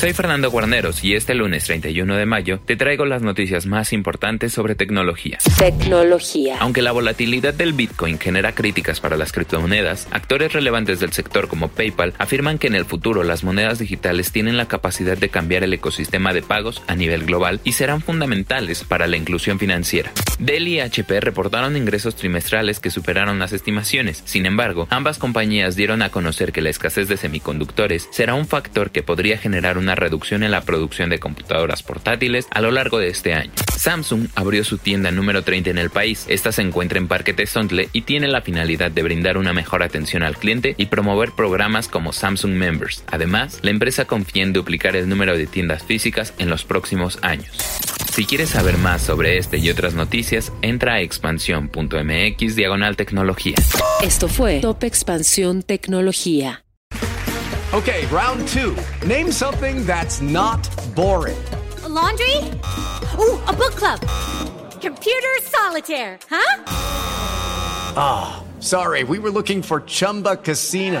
Soy Fernando Guarneros y este lunes 31 de mayo te traigo las noticias más importantes sobre tecnología. Tecnología. Aunque la volatilidad del Bitcoin genera críticas para las criptomonedas, actores relevantes del sector como PayPal afirman que en el futuro las monedas digitales tienen la capacidad de cambiar el ecosistema de pagos a nivel global y serán fundamentales para la inclusión financiera. Dell y HP reportaron ingresos trimestrales que superaron las estimaciones. Sin embargo, ambas compañías dieron a conocer que la escasez de semiconductores será un factor que podría generar una reducción en la producción de computadoras portátiles a lo largo de este año. Samsung abrió su tienda número 30 en el país. Esta se encuentra en Parque Tesontle y tiene la finalidad de brindar una mejor atención al cliente y promover programas como Samsung Members. Además, la empresa confía en duplicar el número de tiendas físicas en los próximos años. Si quieres saber más sobre este y otras noticias, entra a expansión.mx diagonal tecnología. Esto fue Top Expansión Tecnología. Okay, round two. Name something that's not boring. A laundry? Ooh, a book club. Computer solitaire, huh? Ah, oh, sorry, we were looking for Chumba Casino.